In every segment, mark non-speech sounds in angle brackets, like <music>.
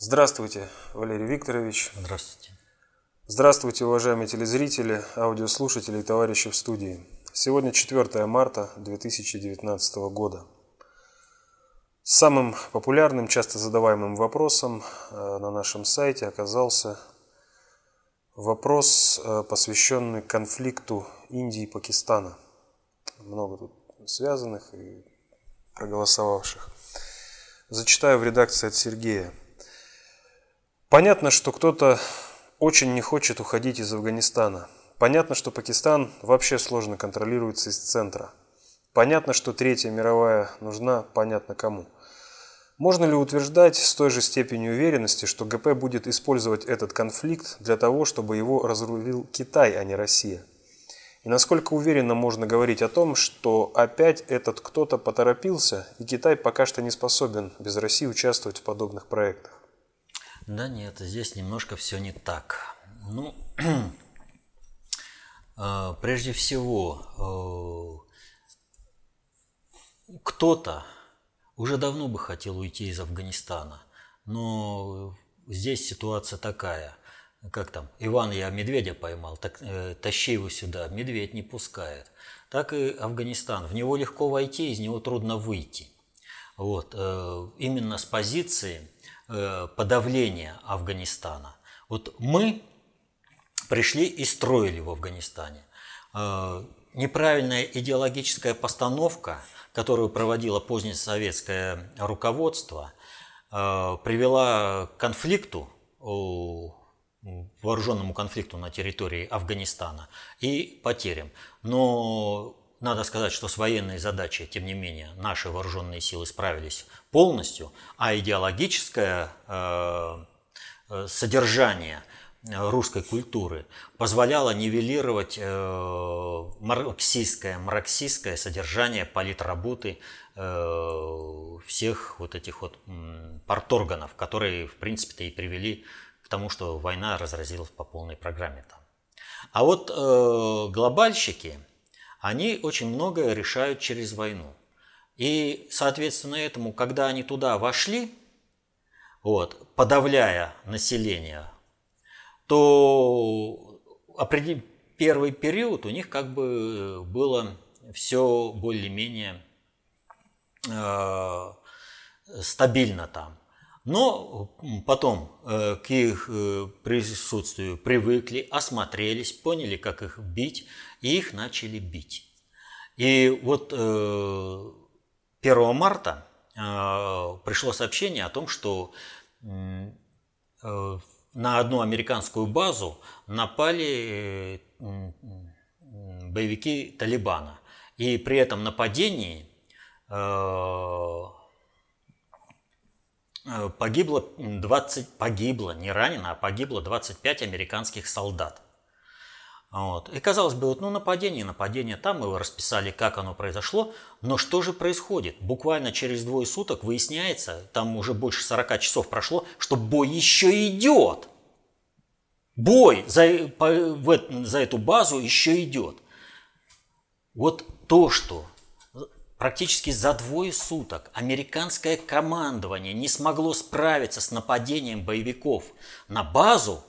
Здравствуйте, Валерий Викторович. Здравствуйте. Здравствуйте, уважаемые телезрители, аудиослушатели и товарищи в студии. Сегодня 4 марта 2019 года. Самым популярным, часто задаваемым вопросом э, на нашем сайте оказался вопрос, э, посвященный конфликту Индии и Пакистана. Много тут связанных и проголосовавших. Зачитаю в редакции от Сергея. Понятно, что кто-то очень не хочет уходить из Афганистана. Понятно, что Пакистан вообще сложно контролируется из центра. Понятно, что Третья мировая нужна понятно кому. Можно ли утверждать с той же степенью уверенности, что ГП будет использовать этот конфликт для того, чтобы его разрулил Китай, а не Россия? И насколько уверенно можно говорить о том, что опять этот кто-то поторопился, и Китай пока что не способен без России участвовать в подобных проектах? Да нет, здесь немножко все не так. Ну, <clears throat> э, прежде всего, э, кто-то уже давно бы хотел уйти из Афганистана, но здесь ситуация такая, как там, Иван, я медведя поймал, так, э, тащи его сюда, медведь не пускает. Так и Афганистан, в него легко войти, из него трудно выйти. Вот, э, именно с позиции подавления Афганистана. Вот мы пришли и строили в Афганистане. Э, неправильная идеологическая постановка, которую проводило позднее советское руководство, э, привела к конфликту, вооруженному конфликту на территории Афганистана и потерям. Но надо сказать, что с военной задачей, тем не менее, наши вооруженные силы справились полностью, а идеологическое э, э содержание русской культуры позволяло нивелировать э, марксистское, марксистское содержание политработы всех вот этих вот парторганов, которые, в принципе-то, и привели к тому, что война разразилась по полной программе там. А вот э, глобальщики – они очень многое решают через войну. И, соответственно, этому, когда они туда вошли, вот, подавляя население, то первый период у них как бы было все более-менее э, стабильно там. Но потом э, к их э, присутствию привыкли, осмотрелись, поняли, как их бить, и их начали бить. И вот 1 э, марта пришло сообщение о том, что на одну американскую базу напали боевики Талибана. И при этом нападении погибло 20, погибло, не ранено, а погибло 25 американских солдат. Вот. И казалось бы, вот, ну нападение, нападение, там мы расписали, как оно произошло, но что же происходит? Буквально через двое суток выясняется, там уже больше 40 часов прошло, что бой еще идет. Бой за, по, в, за эту базу еще идет. Вот то, что Практически за двое суток американское командование не смогло справиться с нападением боевиков на базу,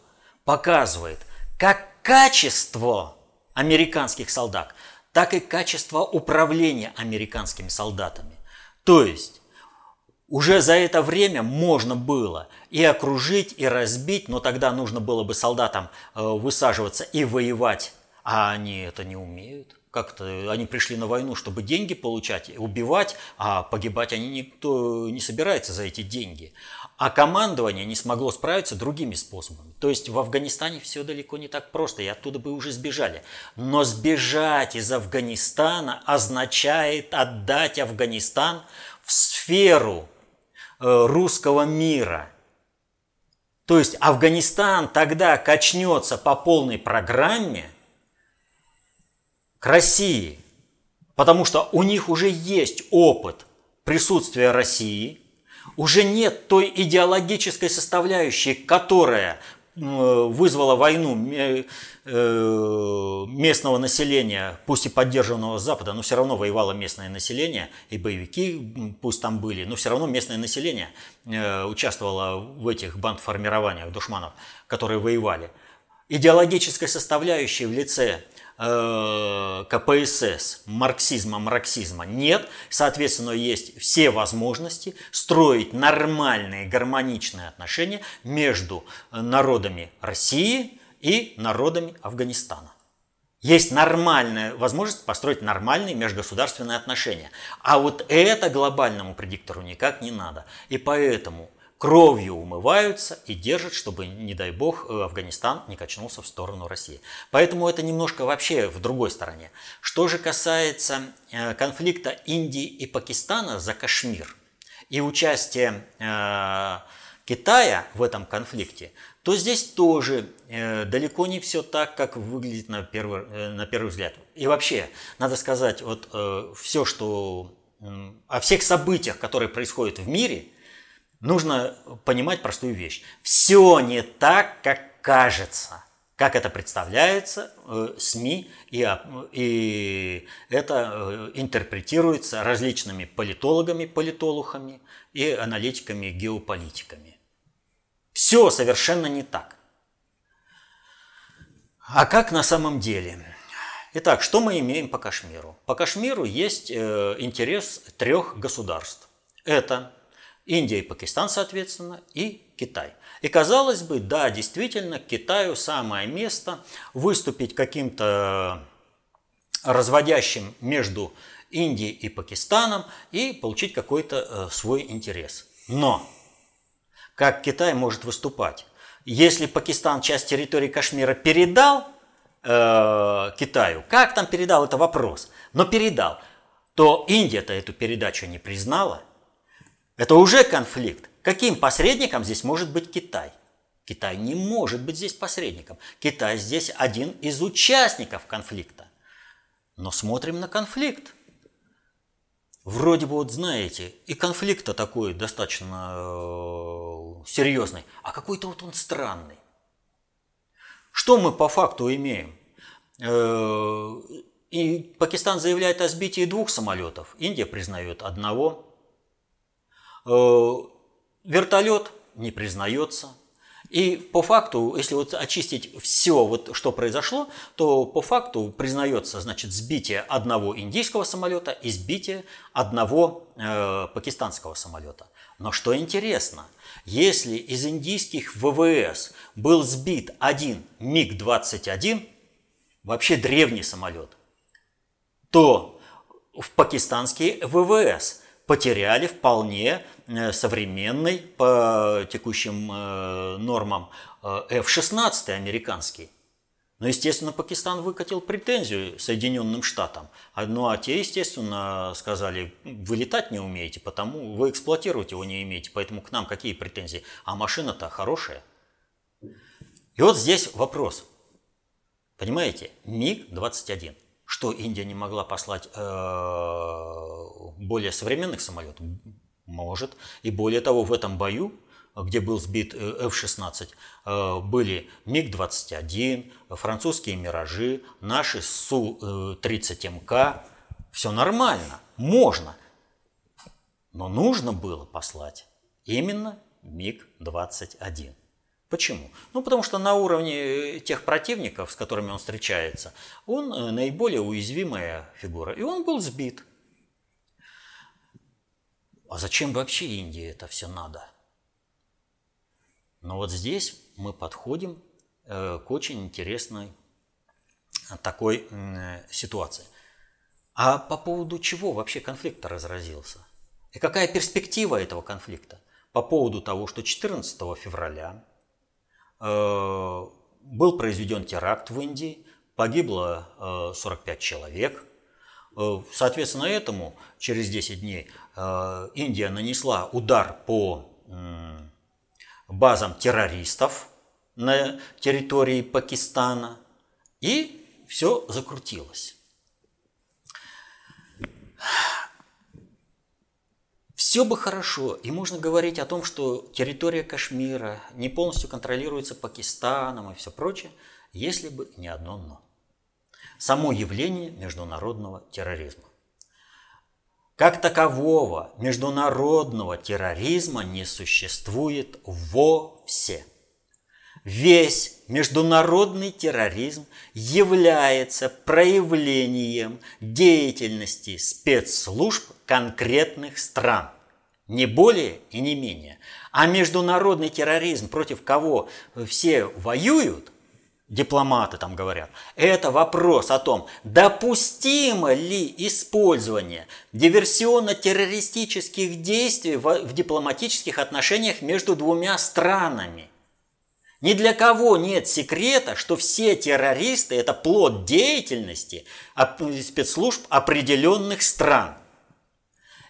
показывает как качество американских солдат, так и качество управления американскими солдатами. То есть уже за это время можно было и окружить, и разбить, но тогда нужно было бы солдатам э, высаживаться и воевать, а они это не умеют как-то они пришли на войну, чтобы деньги получать, убивать, а погибать они никто не собирается за эти деньги. А командование не смогло справиться другими способами. То есть в Афганистане все далеко не так просто, и оттуда бы уже сбежали. Но сбежать из Афганистана означает отдать Афганистан в сферу э, русского мира. То есть Афганистан тогда качнется по полной программе – к России, потому что у них уже есть опыт присутствия России, уже нет той идеологической составляющей, которая вызвала войну местного населения, пусть и поддержанного с Запада, но все равно воевало местное население, и боевики пусть там были, но все равно местное население участвовало в этих бандформированиях душманов, которые воевали. Идеологической составляющей в лице Э, КПСС, марксизма, марксизма нет. Соответственно, есть все возможности строить нормальные, гармоничные отношения между народами России и народами Афганистана. Есть нормальная возможность построить нормальные межгосударственные отношения. А вот это глобальному предиктору никак не надо. И поэтому кровью умываются и держат, чтобы, не дай бог, э, Афганистан не качнулся в сторону России. Поэтому это немножко вообще в другой стороне. Что же касается э, конфликта Индии и Пакистана за Кашмир и участия э, Китая в этом конфликте, то здесь тоже далеко не все так, как выглядит на первый, на первый взгляд. И вообще, надо сказать, вот все, что о всех событиях, которые происходят в мире – нужно понимать простую вещь. Все не так, как кажется, как это представляется э, СМИ, и, и это э, интерпретируется различными политологами, политолухами и аналитиками, геополитиками. Все совершенно не так. А как на самом деле? Итак, что мы имеем по Кашмиру? По Кашмиру есть э, интерес трех государств. Это Индия и Пакистан, соответственно, и Китай. И казалось бы, да, действительно, Китаю самое место выступить каким-то разводящим между Индией и Пакистаном и получить какой-то э, свой интерес. Но как Китай может выступать? Если Пакистан часть территории Кашмира передал э, Китаю, как там передал, это вопрос, но передал, то Индия-то эту передачу не признала – это уже конфликт. Каким посредником здесь может быть Китай? Китай не может быть здесь посредником. Китай здесь один из участников конфликта. Но смотрим на конфликт. Вроде бы вот знаете, и конфликт-то такой достаточно э, серьезный, а какой-то вот он странный. Что мы по факту имеем? Э, и Пакистан заявляет о сбитии двух самолетов, Индия признает одного – вертолет не признается. И по факту, если вот очистить все, вот, что произошло, то по факту признается значит, сбитие одного индийского самолета и сбитие одного э, пакистанского самолета. Но что интересно, если из индийских ВВС был сбит один МиГ-21, вообще древний самолет, то в пакистанские ВВС потеряли вполне э, современный по текущим э, нормам э, F-16 американский. Но, естественно, Пакистан выкатил претензию Соединенным Штатам. Ну, а те, естественно, сказали, вы летать не умеете, потому вы эксплуатировать его не умеете, поэтому к нам какие претензии? А машина-то хорошая. И вот здесь вопрос. Понимаете, МиГ-21. Что Индия не могла послать более современных самолетов? Может. И более того, в этом бою, где был сбит э, F-16, э, были МиГ-21, французские «Миражи», наши Су-30МК. Все нормально, можно. Но нужно было послать именно МиГ-21. Почему? Ну, потому что на уровне тех противников, с которыми он встречается, он э, наиболее уязвимая фигура. И он был сбит. А зачем вообще Индии это все надо? Но вот здесь мы подходим э, к очень интересной такой ситуации. А по поводу чего вообще конфликт разразился? И какая перспектива этого конфликта? По поводу того, что 14 февраля э, был произведен теракт в Индии, погибло 45 э, человек. Соответственно, этому через 10 дней Э, Индия нанесла удар по базам террористов на территории Пакистана, и все закрутилось. Все бы хорошо, и можно говорить о том, что территория Кашмира не полностью контролируется Пакистаном и все прочее, если бы не одно «но». Само явление международного терроризма. Как такового международного терроризма не существует вовсе. Весь международный терроризм является проявлением деятельности спецслужб конкретных стран. Не более и не менее. А международный терроризм, против кого все воюют – дипломаты там говорят, это вопрос о том, допустимо ли использование диверсионно-террористических действий в, дипломатических отношениях между двумя странами. Ни для кого нет секрета, что все террористы – это плод деятельности спецслужб определенных стран.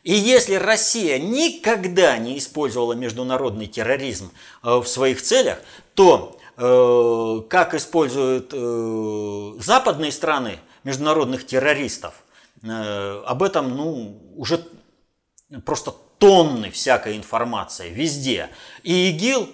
И если Россия никогда не использовала международный терроризм э, в своих целях, то Э, как используют э, западные страны международных террористов, об этом ну, уже просто тонны всякой информации везде. И ИГИЛ,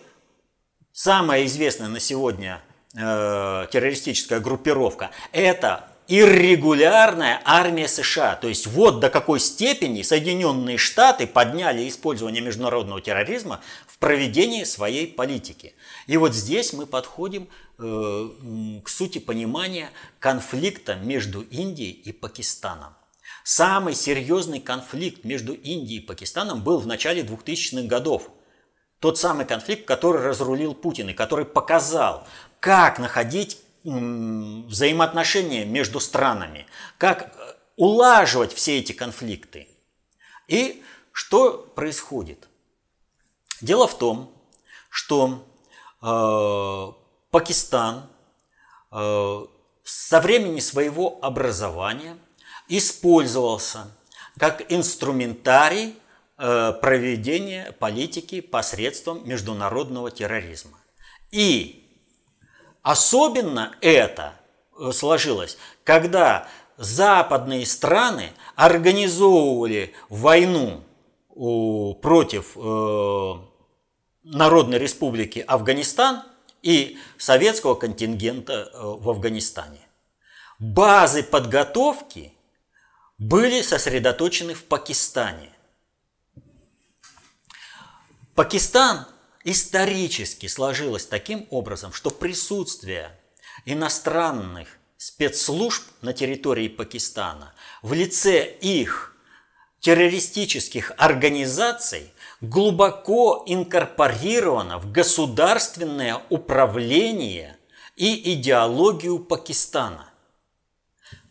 самая известная на сегодня террористическая группировка, это иррегулярная армия США. То есть вот до какой степени Соединенные Штаты подняли использование международного терроризма в проведении своей политики. И вот здесь мы подходим э, к сути понимания конфликта между Индией и Пакистаном. Самый серьезный конфликт между Индией и Пакистаном был в начале 2000-х годов. Тот самый конфликт, который разрулил Путин и который показал, как находить взаимоотношения между странами, как э, улаживать все эти конфликты. И что происходит? Дело в том, что э, Пакистан э, со времени своего образования использовался как инструментарий э, проведения политики посредством международного терроризма. И особенно это э, сложилось, когда западные страны организовывали войну против э, Народной Республики Афганистан и советского контингента э, в Афганистане. Базы подготовки были сосредоточены в Пакистане. Пакистан исторически сложилось таким образом, что присутствие иностранных спецслужб на территории Пакистана в лице их террористических организаций глубоко инкорпорировано в государственное управление и идеологию Пакистана.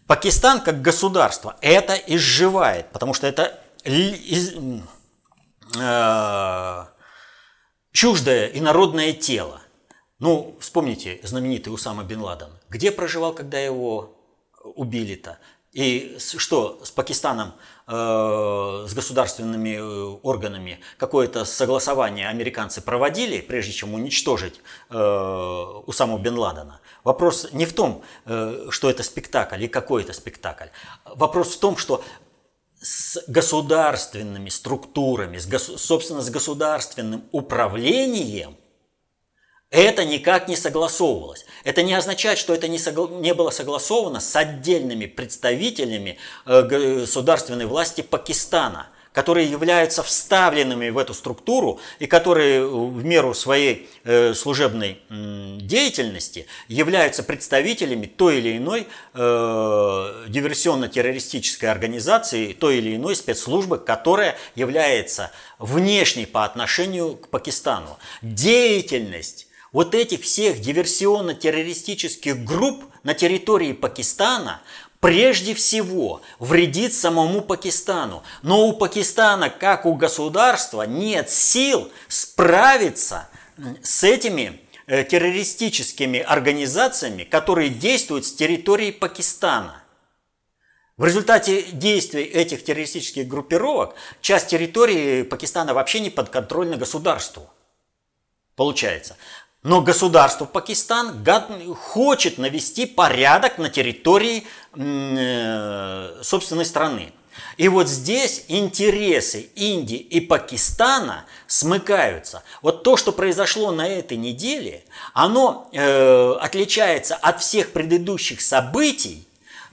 Пакистан как государство это изживает, потому что это э, чуждое инородное тело. Ну, вспомните знаменитый Усама Бен Ладен. Где проживал, когда его убили-то? И что с Пакистаном, э, с государственными э, органами какое-то согласование американцы проводили, прежде чем уничтожить э, Усаму Бен Ладена? Вопрос не в том, э, что это спектакль и какой это спектакль. Вопрос в том, что с государственными структурами, с, собственно, с государственным управлением это никак не согласовывалось. Это не означает, что это не, согла... не было согласовано с отдельными представителями э, государственной власти Пакистана, которые являются вставленными в эту структуру и которые в меру своей э, служебной деятельности являются представителями той или иной э, диверсионно-террористической организации, той или иной спецслужбы, которая является внешней по отношению к Пакистану. Деятельность вот этих всех диверсионно-террористических групп на территории Пакистана прежде всего вредит самому Пакистану. Но у Пакистана, как у государства, нет сил справиться с этими э, террористическими организациями, которые действуют с территории Пакистана. В результате действий этих террористических группировок часть территории Пакистана вообще не подконтрольна государству. Получается. Но государство Пакистан хочет навести порядок на территории собственной страны. И вот здесь интересы Индии и Пакистана смыкаются. Вот то, что произошло на этой неделе, оно э, отличается от всех предыдущих событий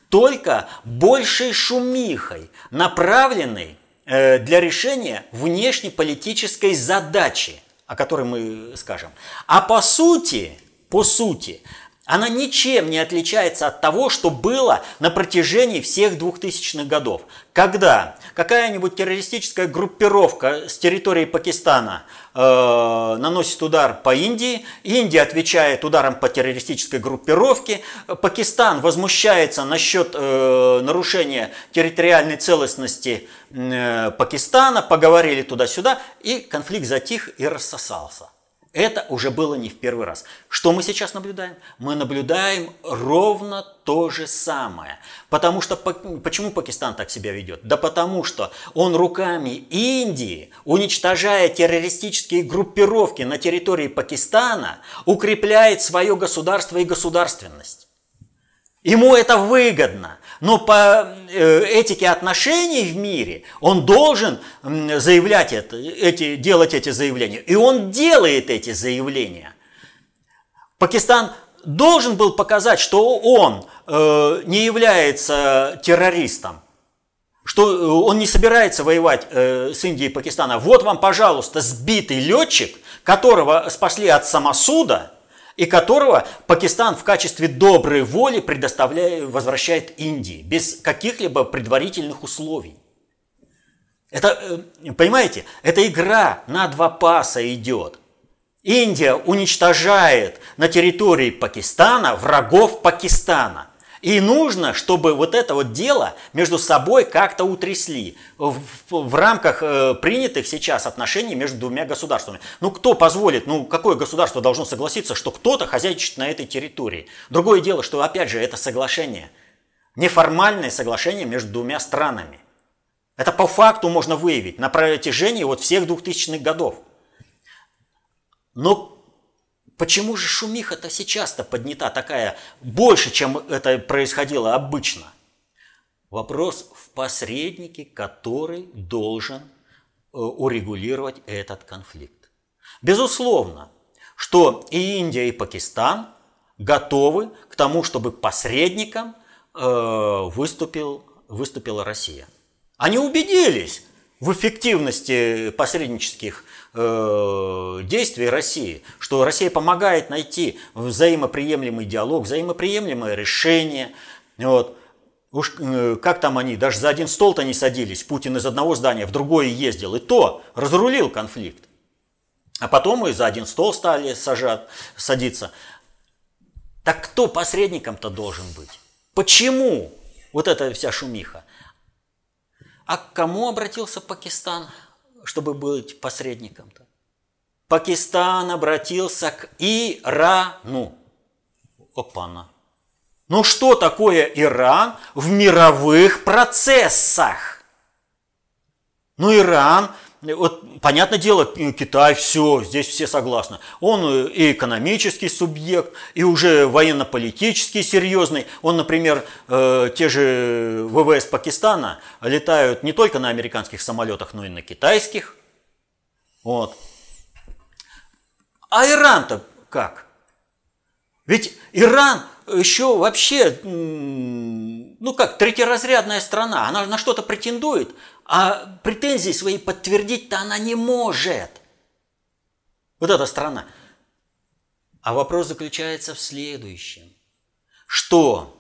только большей шумихой, направленной э, для решения внешнеполитической задачи, о которой мы скажем. А по сути, по сути, она ничем не отличается от того, что было на протяжении всех 2000-х годов. Когда какая-нибудь террористическая группировка с территории Пакистана э, наносит удар по Индии, Индия отвечает ударом по террористической группировке, Пакистан возмущается насчет э, нарушения территориальной целостности э, Пакистана, поговорили туда-сюда, и конфликт затих и рассосался. Это уже было не в первый раз. Что мы сейчас наблюдаем? Мы наблюдаем ровно то же самое. Потому что почему Пакистан так себя ведет? Да потому что он руками Индии, уничтожая террористические группировки на территории Пакистана, укрепляет свое государство и государственность. Ему это выгодно. Но по э, этике отношений в мире он должен заявлять это, эти, делать эти заявления. И он делает эти заявления. Пакистан должен был показать, что он э, не является террористом, что э, он не собирается воевать с Индией и Пакистаном. Вот вам, пожалуйста, сбитый летчик, которого спасли от самосуда – и которого Пакистан в качестве доброй воли предоставляет, возвращает Индии, без каких-либо предварительных условий. Это, э, понимаете, это игра на два паса идет. Индия уничтожает на территории Пакистана врагов Пакистана. И нужно, чтобы вот это вот дело между собой как-то утрясли в, в, рамках э, принятых сейчас отношений между двумя государствами. Ну кто позволит, ну какое государство должно согласиться, что кто-то хозяйничает на этой территории? Другое дело, что опять же это соглашение, неформальное соглашение между двумя странами. Это по факту можно выявить на протяжении вот всех 2000-х годов. Но Почему же шумиха-то сейчас-то поднята такая больше, чем это происходило обычно? Вопрос в посреднике, который должен э, урегулировать этот конфликт. Безусловно, что и Индия, и Пакистан готовы к тому, чтобы посредником э, выступил, выступила Россия. Они убедились в эффективности посреднических э, действий России, что Россия помогает найти взаимоприемлемый диалог, взаимоприемлемое решение. Вот. Уж э, как там они, даже за один стол-то не садились, Путин из одного здания в другое ездил, и то разрулил конфликт. А потом мы за один стол стали сажать, садиться. Так кто посредником-то должен быть? Почему вот эта вся шумиха? А к кому обратился Пакистан? чтобы быть посредником-то? Пакистан обратился к Ирану. Опана. Ну что такое Иран в мировых процессах? Ну Иран, вот понятное дело, Китай, все, здесь все согласны. Он и экономический субъект, и уже военно-политический серьезный. Он, например, э, те же ВВС Пакистана летают не только на американских самолетах, но и на китайских. Вот. А Иран-то как? Ведь Иран еще вообще, ну как, третьеразрядная страна. Она на что-то претендует, а претензии свои подтвердить-то она не может. Вот эта страна. А вопрос заключается в следующем. Что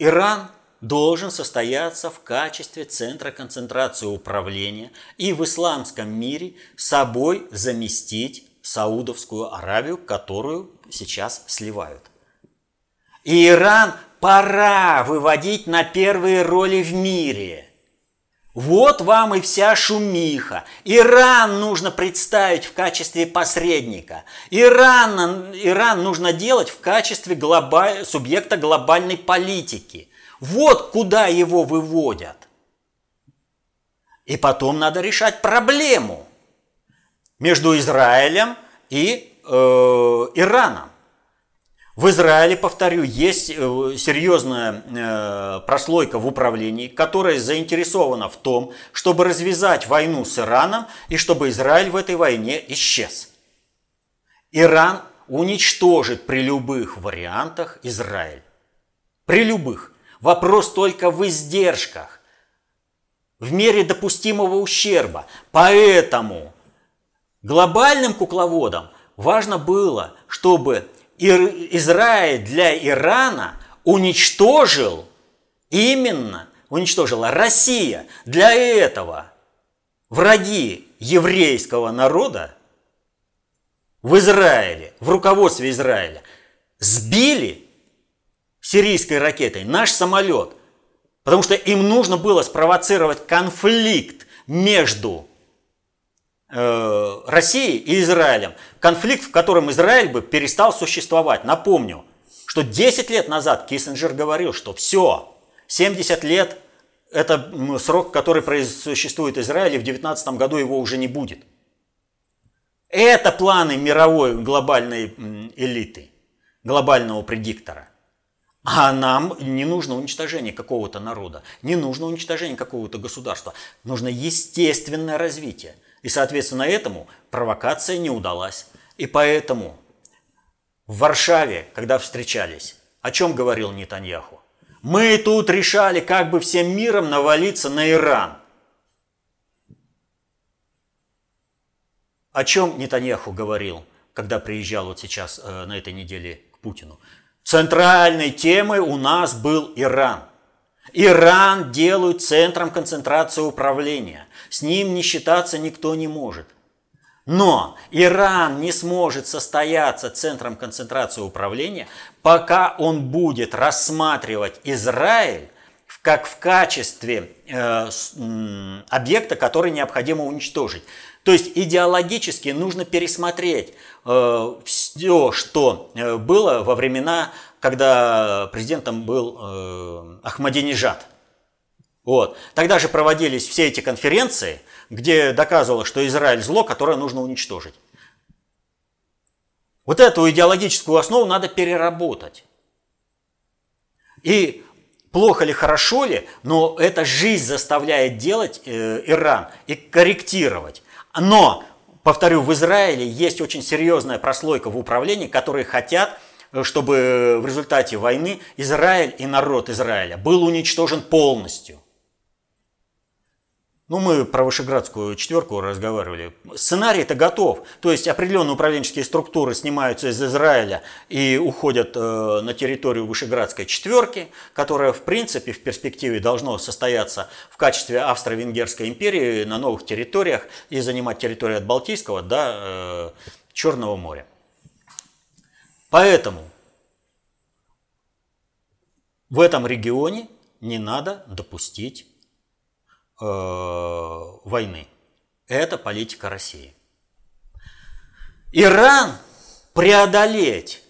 Иран должен состояться в качестве центра концентрации управления и в исламском мире собой заместить Саудовскую Аравию, которую сейчас сливают. Иран пора выводить на первые роли в мире. Вот вам и вся шумиха. Иран нужно представить в качестве посредника. Иран, Иран нужно делать в качестве глобаль, субъекта глобальной политики. Вот куда его выводят. И потом надо решать проблему между Израилем и э, Ираном. В Израиле, повторю, есть э, серьезная э, прослойка в управлении, которая заинтересована в том, чтобы развязать войну с Ираном и чтобы Израиль в этой войне исчез. Иран уничтожит при любых вариантах Израиль. При любых. Вопрос только в издержках, в мере допустимого ущерба. Поэтому глобальным кукловодам важно было, чтобы Израиль для Ирана уничтожил именно, уничтожила Россия. Для этого враги еврейского народа в Израиле, в руководстве Израиля, сбили сирийской ракетой наш самолет, потому что им нужно было спровоцировать конфликт между Россией и Израилем. Конфликт, в котором Израиль бы перестал существовать. Напомню, что 10 лет назад Киссинджер говорил, что все, 70 лет – это срок, который существует Израиль, и в 2019 году его уже не будет – это планы мировой глобальной элиты, глобального предиктора. А нам не нужно уничтожение какого-то народа, не нужно уничтожение какого-то государства. Нужно естественное развитие. И, соответственно, этому провокация не удалась. И поэтому в Варшаве, когда встречались, о чем говорил Нетаньяху? Мы тут решали, как бы всем миром навалиться на Иран – О чем Нетаньяху говорил, когда приезжал вот сейчас э, на этой неделе к Путину? Центральной темой у нас был Иран. Иран делают центром концентрации управления. С ним не считаться никто не может. Но Иран не сможет состояться центром концентрации управления, пока он будет рассматривать Израиль как в качестве э, объекта, который необходимо уничтожить. То есть идеологически нужно пересмотреть э, все, что э, было во времена, когда президентом был э, Ахмадинежад. Вот. Тогда же проводились все эти конференции, где доказывалось, что Израиль зло, которое нужно уничтожить. Вот эту идеологическую основу надо переработать. И плохо ли, хорошо ли, но эта жизнь заставляет делать э, Иран и корректировать. Но, повторю, в Израиле есть очень серьезная прослойка в управлении, которые хотят, э, чтобы в результате войны Израиль и народ Израиля был уничтожен полностью. Ну, мы про Вышеградскую четверку разговаривали. Сценарий-то готов. То есть определенные управленческие структуры снимаются из Израиля и уходят э, на территорию Вышеградской четверки, которая, в принципе, в перспективе должно состояться в качестве Австро-Венгерской империи на новых территориях и занимать территорию от Балтийского до э, Черного моря. Поэтому в этом регионе не надо допустить войны. Это политика России. Иран преодолеть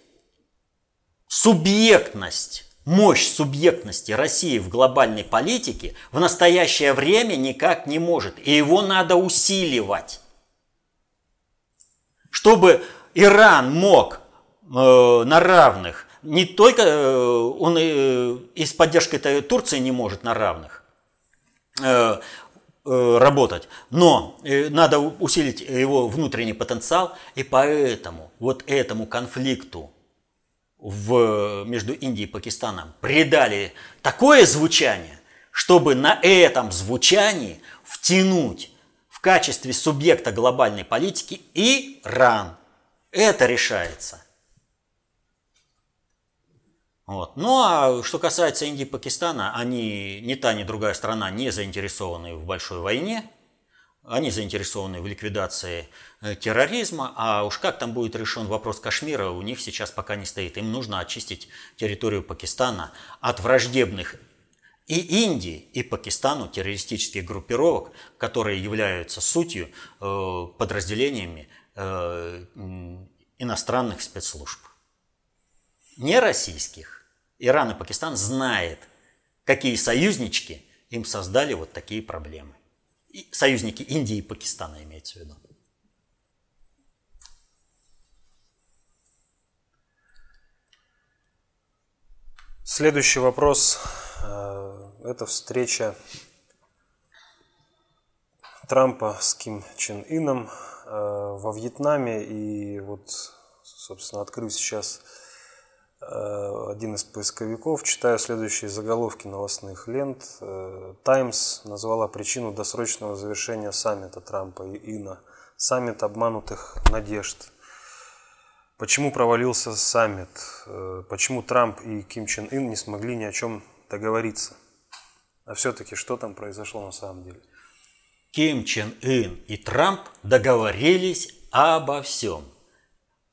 субъектность, мощь субъектности России в глобальной политике в настоящее время никак не может. И его надо усиливать. Чтобы Иран мог э, на равных, не только э, он э, и с поддержкой Турции не может на равных, Э, э, работать, но э, надо усилить его внутренний потенциал, и поэтому вот этому конфликту в, между Индией и Пакистаном придали такое звучание, чтобы на этом звучании втянуть в качестве субъекта глобальной политики Иран. Это решается. Вот. Ну а что касается Индии и Пакистана, они ни та, ни другая страна не заинтересованы в большой войне, они заинтересованы в ликвидации э, терроризма, а уж как там будет решен вопрос Кашмира, у них сейчас пока не стоит. Им нужно очистить территорию Пакистана от враждебных и Индии, и Пакистану террористических группировок, которые являются сутью э, подразделениями э, иностранных спецслужб. Не российских, Иран и Пакистан знает, какие союзнички им создали вот такие проблемы. И союзники Индии и Пакистана имеется в виду. Следующий вопрос. Э, это встреча Трампа с Ким Чен Ином э, во Вьетнаме. И вот, собственно, открыл сейчас один из поисковиков, читаю следующие заголовки новостных лент. «Таймс» назвала причину досрочного завершения саммита Трампа и Ина. Саммит обманутых надежд. Почему провалился саммит? Почему Трамп и Ким Чен Ин не смогли ни о чем договориться? А все-таки что там произошло на самом деле? Ким Чен Ын и Трамп договорились обо всем.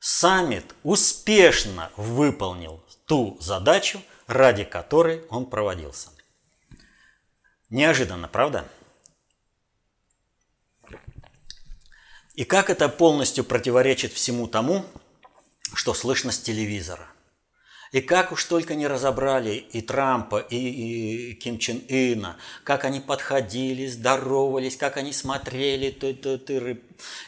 Саммит успешно выполнил ту задачу, ради которой он проводился. Неожиданно, правда? И как это полностью противоречит всему тому, что слышно с телевизора? И как уж только не разобрали и Трампа, и, и Ким Чен Ына, как они подходили, здоровались, как они смотрели, ты, ты, ты,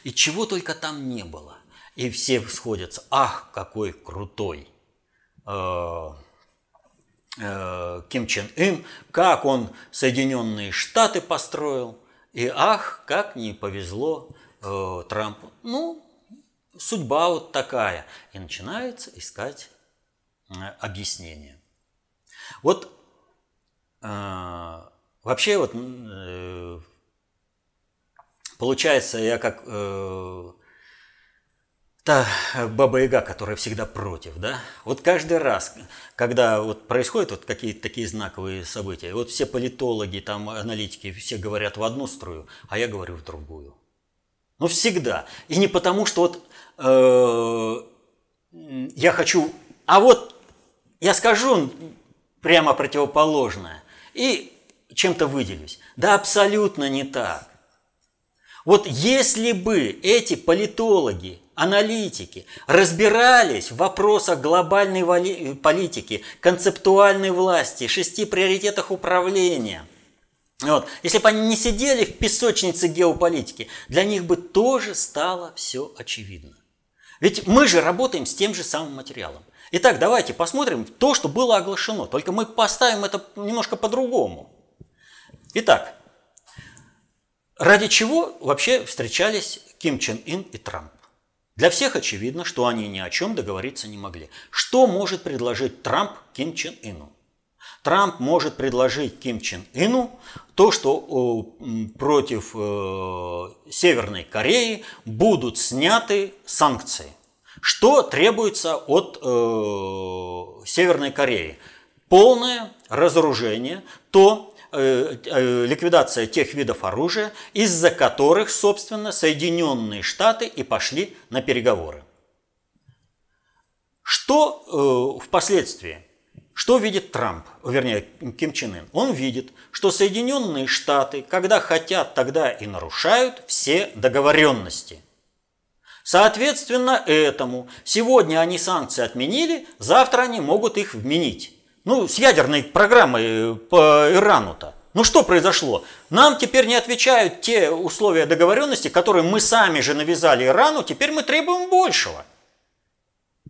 и чего только там не было. И все сходятся, ах, какой крутой э, э, Ким Чен Ын, как он Соединенные Штаты построил, и ах, как не повезло э, Трампу. Ну, судьба вот такая. И начинается искать Э, объяснение. Вот э, вообще вот э, получается я как э, та баба Яга, которая всегда против, да? Вот каждый раз, когда вот происходят вот какие-то такие знаковые события, вот все политологи, там аналитики, все говорят в одну струю, а я говорю в другую. Ну всегда. И не потому, что вот э, я хочу, а вот я скажу прямо противоположное и чем-то выделюсь. Да абсолютно не так. Вот если бы эти политологи, аналитики разбирались в вопросах глобальной политики, концептуальной власти, шести приоритетах управления, вот, если бы они не сидели в песочнице геополитики, для них бы тоже стало все очевидно. Ведь мы же работаем с тем же самым материалом. Итак, давайте посмотрим то, что было оглашено. Только мы поставим это немножко по-другому. Итак, ради чего вообще встречались Ким Чен Ин и Трамп? Для всех очевидно, что они ни о чем договориться не могли. Что может предложить Трамп Ким Чен Ину? Трамп может предложить Ким Чен Ину то, что против э, Северной Кореи будут сняты санкции – что требуется от э, Северной Кореи? Полное разоружение, то ликвидация тех видов оружия, из-за которых, собственно, Соединенные Штаты и пошли на переговоры. Что э, впоследствии? Что видит Трамп, вернее, Ким Чен Ын? Он видит, что Соединенные Штаты, когда хотят, тогда и нарушают все договоренности. Соответственно этому сегодня они санкции отменили, завтра они могут их вменить. Ну, с ядерной программой э, по Ирану-то. Ну что произошло? Нам теперь не отвечают те условия договоренности, которые мы сами же навязали Ирану, теперь мы требуем большего.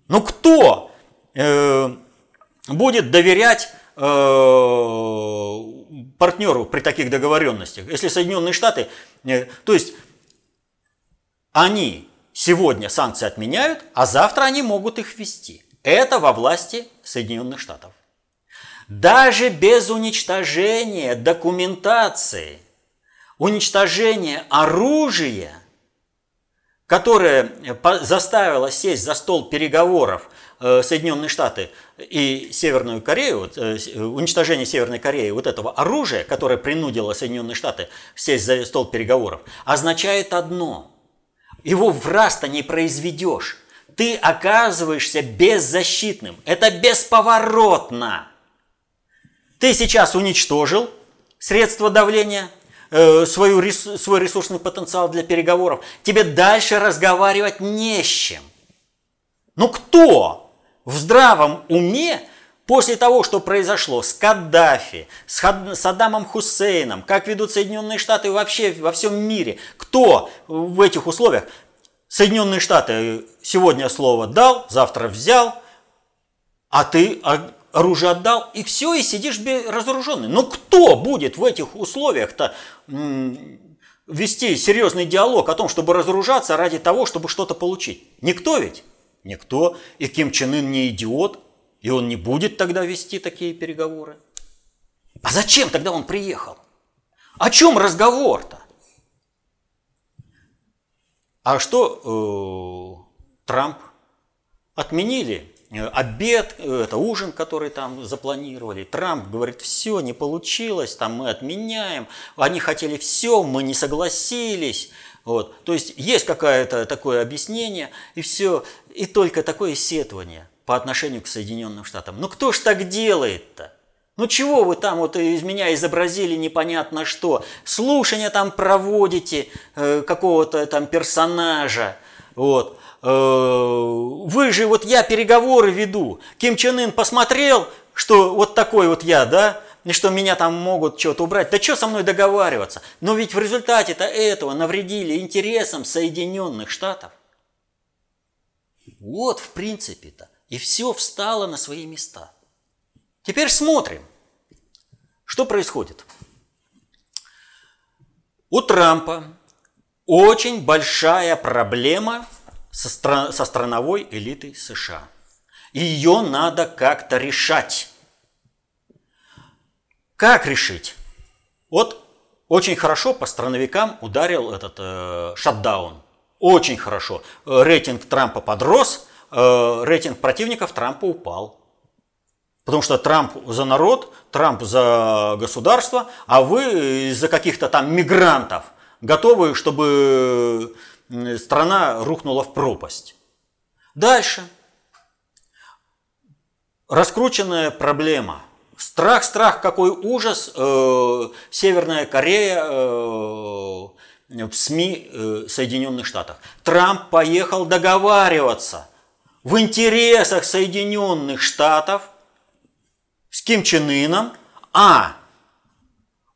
Ну кто э, будет доверять э, партнеру при таких договоренностях, если Соединенные Штаты, э, то есть они Сегодня санкции отменяют, а завтра они могут их ввести. Это во власти Соединенных Штатов. Даже без уничтожения документации, уничтожения оружия, которое заставило сесть за стол переговоров э, Соединенные Штаты и Северную Корею, э, уничтожение Северной Кореи, вот этого оружия, которое принудило Соединенные Штаты сесть за стол переговоров, означает одно – его в раз-то не произведешь. Ты оказываешься беззащитным. Это бесповоротно. Ты сейчас уничтожил средства давления, э, свою, свой ресурсный потенциал для переговоров. Тебе дальше разговаривать не с чем. Ну кто в здравом уме После того, что произошло с Каддафи, с Саддамом Хусейном, как ведут Соединенные Штаты вообще во всем мире, кто в этих условиях? Соединенные Штаты сегодня слово дал, завтра взял, а ты оружие отдал, и все, и сидишь разоруженный. Но кто будет в этих условиях-то вести серьезный диалог о том, чтобы разоружаться ради того, чтобы что-то получить? Никто ведь? Никто. И Ким Чен Ын не идиот, и он не будет тогда вести такие переговоры. А зачем тогда он приехал? О чем разговор-то? А что э, Трамп отменили обед, э, это ужин, который там запланировали. Трамп говорит, все, не получилось, там мы отменяем. Они хотели все, мы не согласились. Вот. То есть есть какое-то такое объяснение, и все, и только такое сетование по отношению к Соединенным Штатам. Ну кто ж так делает-то? Ну чего вы там вот из меня изобразили непонятно что? Слушания там проводите э, какого-то там персонажа, вот. Э, вы же, вот я переговоры веду. Ким Чен Ын посмотрел, что вот такой вот я, да, и что меня там могут что-то убрать. Да что со мной договариваться? Но ведь в результате-то этого навредили интересам Соединенных Штатов. Вот в принципе-то. И все встало на свои места. Теперь смотрим, что происходит. У Трампа очень большая проблема со, стра- со страновой элитой США. Ее надо как-то решать. Как решить? Вот очень хорошо по страновикам ударил этот э, шатдаун. Очень хорошо. Рейтинг Трампа подрос, э, рейтинг противников Трампа упал. Потому что Трамп за народ, Трамп за государство, а вы из-за каких-то там мигрантов готовы, чтобы страна рухнула в пропасть. Дальше. Раскрученная проблема. Страх, страх, какой ужас. Э, Северная Корея э, в СМИ э, Соединенных Штатов. Трамп поехал договариваться в интересах Соединенных Штатов с Ким Чен Ыном, а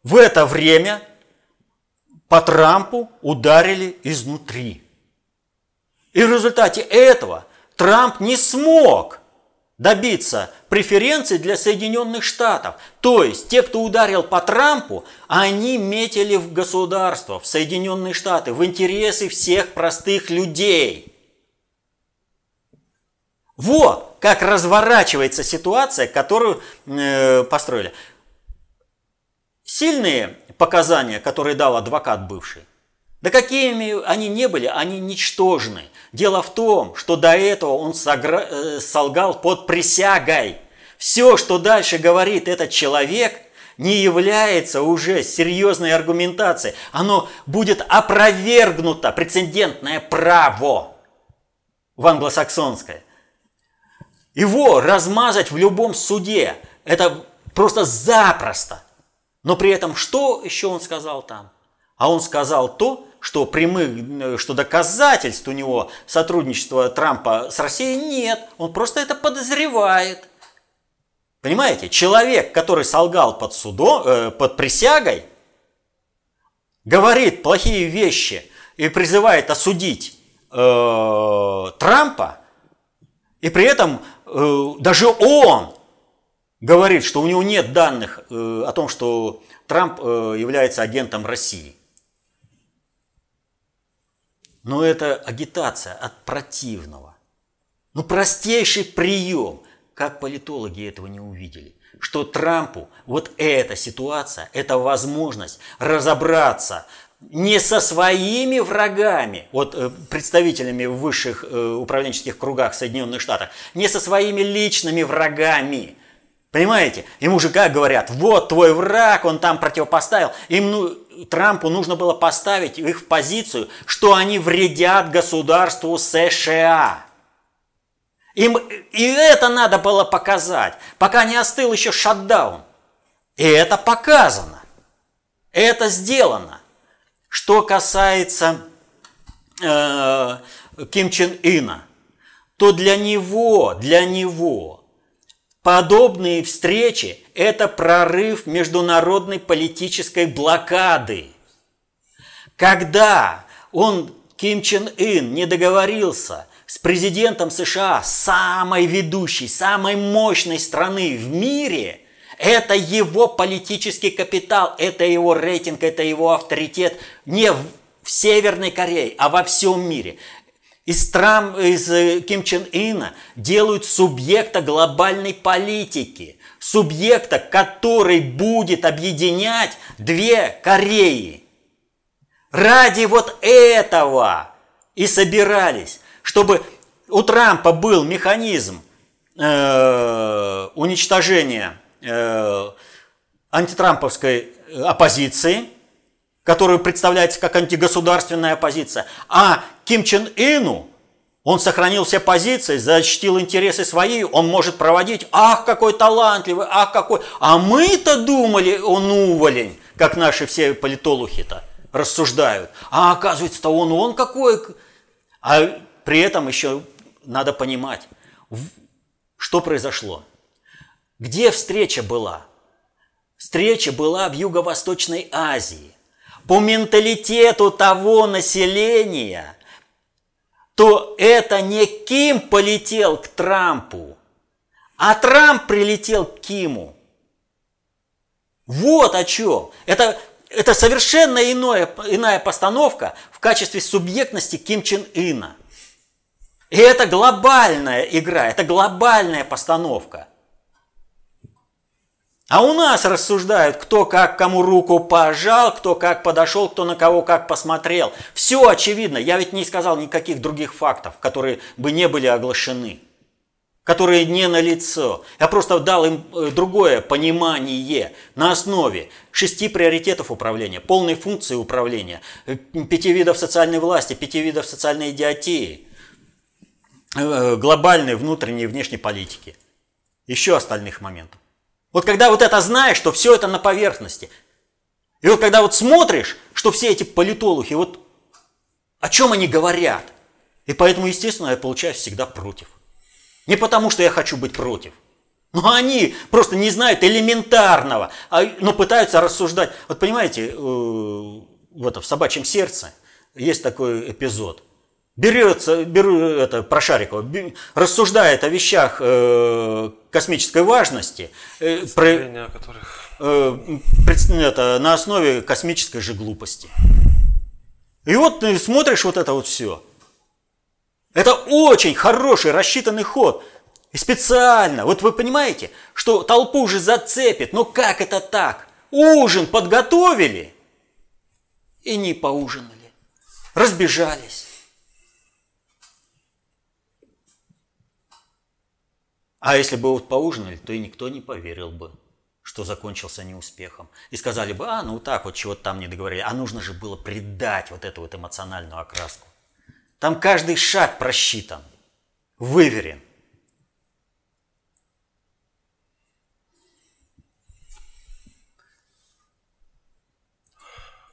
в это время по Трампу ударили изнутри. И в результате этого Трамп не смог добиться преференций для Соединенных Штатов. То есть те, кто ударил по Трампу, они метили в государство, в Соединенные Штаты, в интересы всех простых людей. Вот как разворачивается ситуация, которую э, построили. Сильные показания, которые дал адвокат бывший, да какими они не были, они ничтожны. Дело в том, что до этого он согра... Э, солгал под присягой. Все, что дальше говорит этот человек, не является уже серьезной аргументацией. Оно будет опровергнуто, прецедентное право в англосаксонское. Его размазать в любом суде, это просто запросто – но при этом что еще он сказал там? А он сказал то, что прямых, что доказательств у него сотрудничества Трампа с Россией нет. Он просто это подозревает. Понимаете, человек, который солгал под судом, э, под присягой, говорит плохие вещи и призывает осудить э, Трампа, и при этом э, даже он говорит, что у него нет данных э, о том, что Трамп э, является агентом России. Но это агитация от противного. Ну, простейший прием. Как политологи этого не увидели? Что Трампу вот эта ситуация, эта возможность разобраться не со своими врагами, вот э, представителями высших управленческих кругах Соединенных Штатов, не со своими личными врагами, Понимаете? Ему же как говорят, вот твой враг, он там противопоставил. Им ну, Трампу нужно было поставить их в позицию, что они вредят государству США. Им и это надо было показать, пока не остыл еще шатдаун. И это показано. Это сделано. Что касается э, Ким Чен Ына, то для него, для него Подобные встречи – это прорыв международной политической блокады. Когда он, Ким Чен Ын, не договорился с президентом США, самой ведущей, самой мощной страны в мире, это его политический капитал, это его рейтинг, это его авторитет не в Северной Корее, а во всем мире. Из, стран, из э, Ким Чен Ына делают субъекта глобальной политики, субъекта, который будет объединять две Кореи. Ради вот этого и собирались, чтобы у Трампа был механизм э, уничтожения э, антитрамповской оппозиции, которую представляется как антигосударственная оппозиция, а Ким Чен Ину он сохранил все позиции, защитил интересы свои, он может проводить, ах, какой талантливый, ах, какой. А мы-то думали, он уволень, как наши все политологи-то рассуждают. А оказывается-то он, он какой. А при этом еще надо понимать, что произошло. Где встреча была? Встреча была в Юго-Восточной Азии. По менталитету того населения, то это не Ким полетел к Трампу, а Трамп прилетел к Киму. Вот о чем. Это это совершенно иное, иная постановка в качестве субъектности Ким Чен Ына. И это глобальная игра, это глобальная постановка. А у нас рассуждают, кто как кому руку пожал, кто как подошел, кто на кого как посмотрел. Все очевидно. Я ведь не сказал никаких других фактов, которые бы не были оглашены которые не на лицо. Я просто дал им э, другое понимание на основе шести приоритетов управления, полной функции управления, э, пяти видов социальной власти, пяти видов социальной идиотии, э, глобальной внутренней и внешней политики. Еще остальных моментов. Вот когда вот это знаешь, что все это на поверхности, и вот когда вот смотришь, что все эти политологи, вот о чем они говорят, и поэтому, естественно, я получаюсь всегда против. Не потому, что я хочу быть против. Но они просто не знают элементарного, а, но пытаются рассуждать. Вот понимаете, э, в, это, в собачьем сердце есть такой эпизод. Берется, беру это про Шарикова, рассуждает о вещах э, космической важности, э, про, которых... э, это, на основе космической же глупости. И вот ты смотришь вот это вот все. Это очень хороший, рассчитанный ход. И специально. Вот вы понимаете, что толпу уже зацепит. Но как это так? Ужин подготовили и не поужинали. Разбежались. А если бы вот поужинали, то и никто не поверил бы, что закончился неуспехом. И сказали бы, а, ну так вот, чего-то там не договорили. А нужно же было придать вот эту вот эмоциональную окраску. Там каждый шаг просчитан, выверен.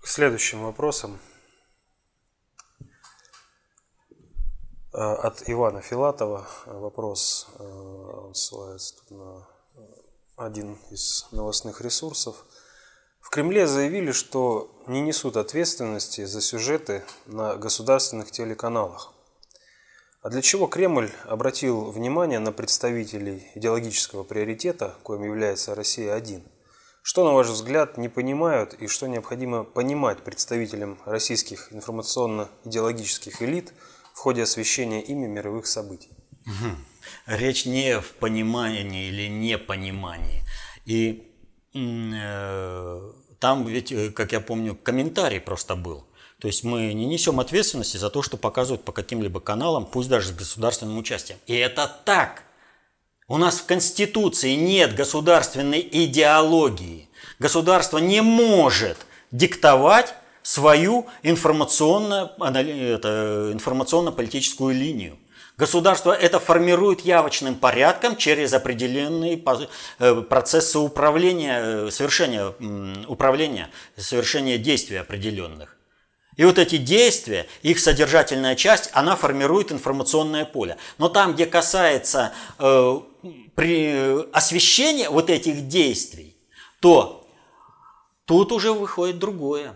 К следующим вопросам. Э, от Ивана Филатова вопрос э, ссылается на один из новостных ресурсов – в Кремле заявили, что не несут ответственности за сюжеты на государственных телеканалах. А для чего Кремль обратил внимание на представителей идеологического приоритета, коим является Россия-1? Что, на ваш взгляд, не понимают и что необходимо понимать представителям российских информационно-идеологических элит в ходе освещения ими мировых событий? Речь не в понимании или непонимании. И Э, там ведь, э, как я помню, комментарий просто был. То есть мы не несем ответственности за то, что показывают по каким-либо каналам, пусть даже с государственным участием. И это так. У нас в Конституции нет государственной идеологии. Государство не может диктовать свою информационно-политическую линию. Государство это формирует явочным порядком через определенные э, процессы управления, э, совершения управления, совершения действий определенных. И вот эти действия, их содержательная часть, она формирует информационное поле. Но там, где касается э, при освещения вот этих действий, то тут уже выходит другое.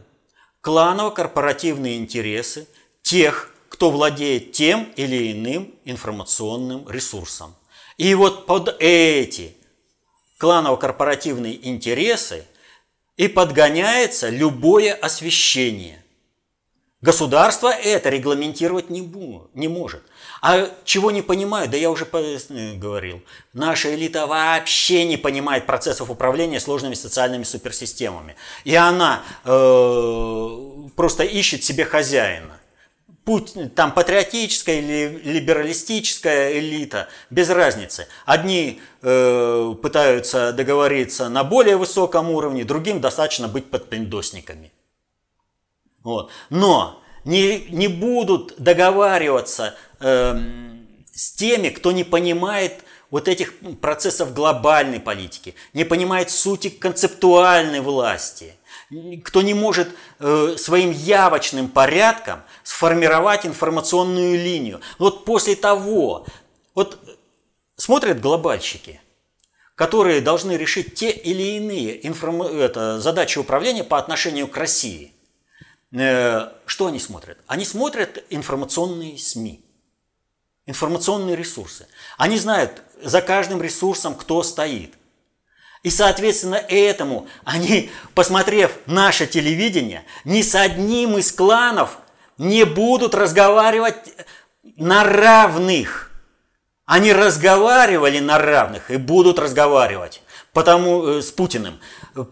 Кланово-корпоративные интересы тех, кто владеет тем или иным информационным ресурсом. И вот под эти кланово-корпоративные интересы и подгоняется любое освещение. Государство это регламентировать не, не может. А чего не понимают, да я уже э, говорил, наша элита вообще не понимает процессов управления сложными социальными суперсистемами. И она э, просто ищет себе хозяина. Путь там патриотическая или либералистическая элита, без разницы. Одни э, пытаются договориться на более высоком уровне, другим достаточно быть подпиндосниками. Вот. Но не, не будут договариваться э, с теми, кто не понимает вот этих процессов глобальной политики, не понимает сути концептуальной власти, кто не может э, своим явочным порядком сформировать информационную линию. Вот после того, вот смотрят глобальщики, которые должны решить те или иные информ... это, задачи управления по отношению к России – Э, что они смотрят? Они смотрят информационные СМИ, информационные ресурсы. Они знают за каждым ресурсом, кто стоит. И, соответственно, этому они, посмотрев наше телевидение, ни с одним из кланов не будут разговаривать на равных. Они разговаривали на равных и будут разговаривать потому, э, с Путиным,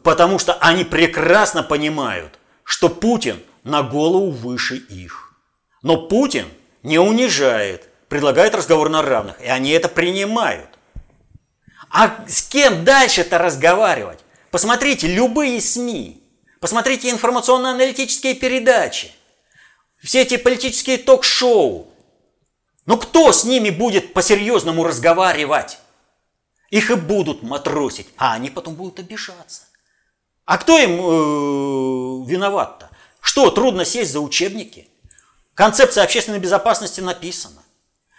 потому что они прекрасно понимают, что Путин на голову выше их. Но Путин не унижает, предлагает разговор на равных, и они это принимают. А с кем дальше-то разговаривать? Посмотрите любые СМИ, посмотрите информационно-аналитические передачи, все эти политические ток-шоу. Ну кто с ними будет по-серьезному разговаривать? Их и будут матросить, а они потом будут обижаться. А кто им э, виноват-то? Что, трудно сесть за учебники? Концепция общественной безопасности написана.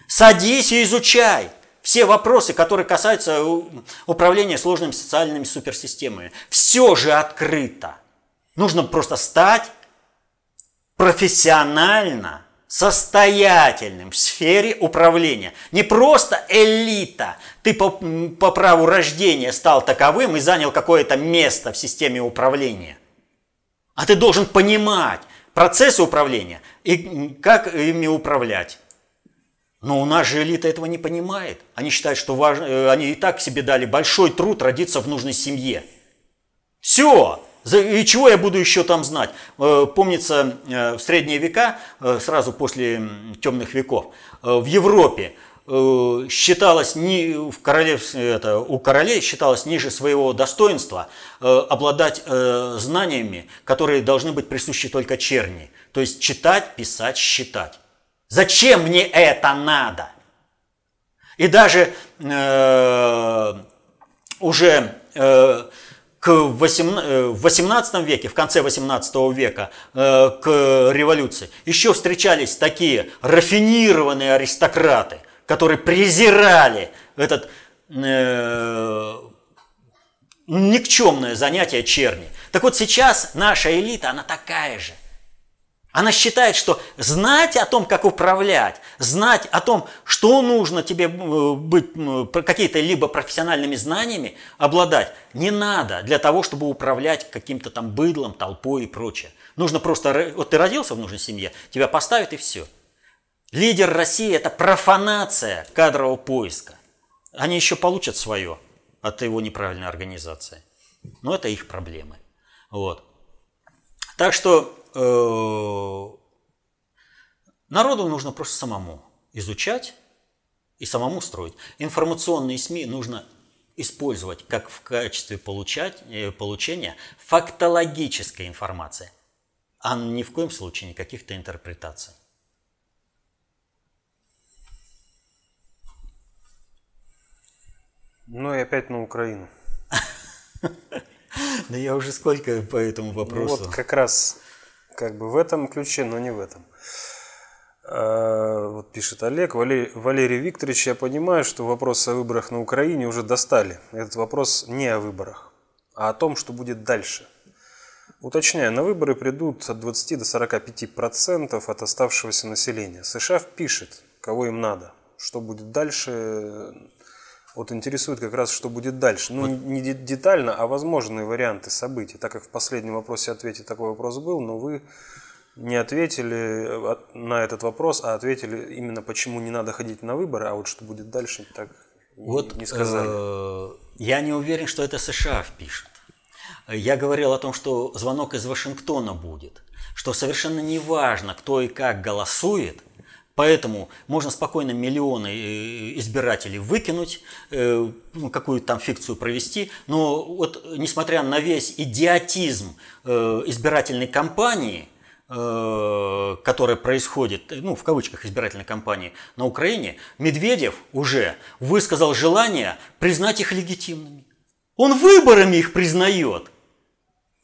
Садись и изучай все вопросы, которые касаются управления сложными социальными суперсистемами. Все же открыто. Нужно просто стать профессионально состоятельным в сфере управления. Не просто элита. Ты по, по праву рождения стал таковым и занял какое-то место в системе управления. А ты должен понимать процессы управления и как ими управлять. Но у нас же элита этого не понимает. Они считают, что важно, э, они и так себе дали большой труд родиться в нужной семье. Все. И чего я буду еще там знать? Э, помнится, э, в средние века, сразу после темных веков, в Европе считалось не в королев, это, у королей считалось ниже своего достоинства обладать знаниями, которые должны быть присущи только черни. То есть читать, писать, считать. Зачем мне это надо? И даже э, уже э, к 18 э, веке, в конце 18 века, к революции, еще встречались такие рафинированные аристократы – которые презирали этот э, никчемное занятие черни. Так вот сейчас наша элита, она такая же. Она считает, что знать о том, как управлять, знать о том, что нужно тебе э, быть, какие-то либо профессиональными знаниями обладать, не надо для того, чтобы управлять каким-то там быдлом, толпой и прочее. Нужно просто, вот ты родился в нужной семье, тебя поставят и все – Лидер России – это профанация кадрового поиска. Они еще получат свое от его неправильной организации. Но это их проблемы. Вот. Так что народу нужно просто самому изучать и самому строить. Информационные СМИ нужно использовать как в качестве получать, э, получения фактологической информации, а ни в коем случае не каких-то интерпретаций. Ну и опять на Украину. <laughs> Да я уже сколько по этому вопросу. Ну вот как раз как бы в этом ключе, но не в этом. А, вот пишет Олег. Валерий Викторович, я понимаю, что вопрос о выборах на Украине уже достали. Этот вопрос не о выборах, а о том, что будет дальше. Уточняю, на выборы придут от 20 до 45 процентов от оставшегося населения. США пишет, кого им надо. Что будет дальше, вот интересует как раз, что будет дальше. Ну, вот. не детально, а возможные варианты событий. Так как в последнем вопросе ответе такой вопрос был, но вы не ответили на этот вопрос, а ответили именно почему не надо ходить на выборы, а вот что будет дальше, так вот, не сказали. Э, я не уверен, что это США впишет. Я говорил о том, что звонок из Вашингтона будет, что совершенно не важно, кто и как голосует, Поэтому можно спокойно миллионы э, избирателей выкинуть, э, ну, какую-то там фикцию провести, но вот несмотря на весь идиотизм избирательной кампании – Э, которая происходит, ну, в кавычках, избирательной кампании на Украине, Медведев уже высказал желание признать их легитимными. Он выборами их признает.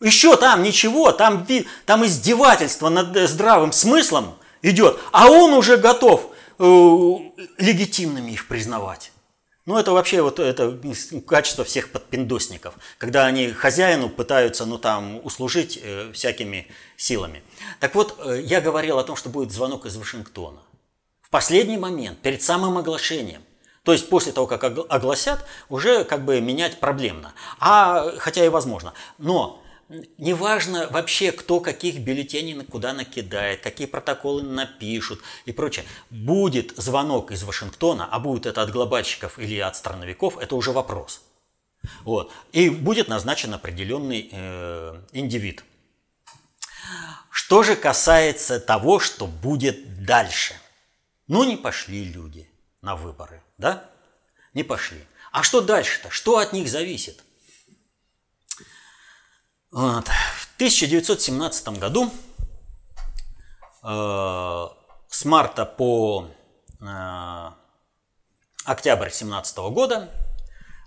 Еще там ничего, там, там издевательство над здравым смыслом идет, а он уже готов э, легитимными их признавать. Ну, это вообще вот это качество всех подпиндосников, когда они хозяину пытаются, ну, там, услужить э, всякими силами. Так вот, э, я говорил о том, что будет звонок из Вашингтона. В последний момент, перед самым оглашением. То есть после того, как огласят, уже как бы менять проблемно. А, хотя и возможно. Но неважно вообще, кто каких бюллетеней куда накидает, какие протоколы напишут и прочее. Будет звонок из Вашингтона, а будет это от глобальщиков или от страновиков, это уже вопрос. Вот. И будет назначен определенный э, индивид. Что же касается того, что будет дальше. Ну, не пошли люди на выборы, да? Не пошли. А что дальше-то? Что от них зависит? В 1917 году э, с марта по э, октябрь 17 года,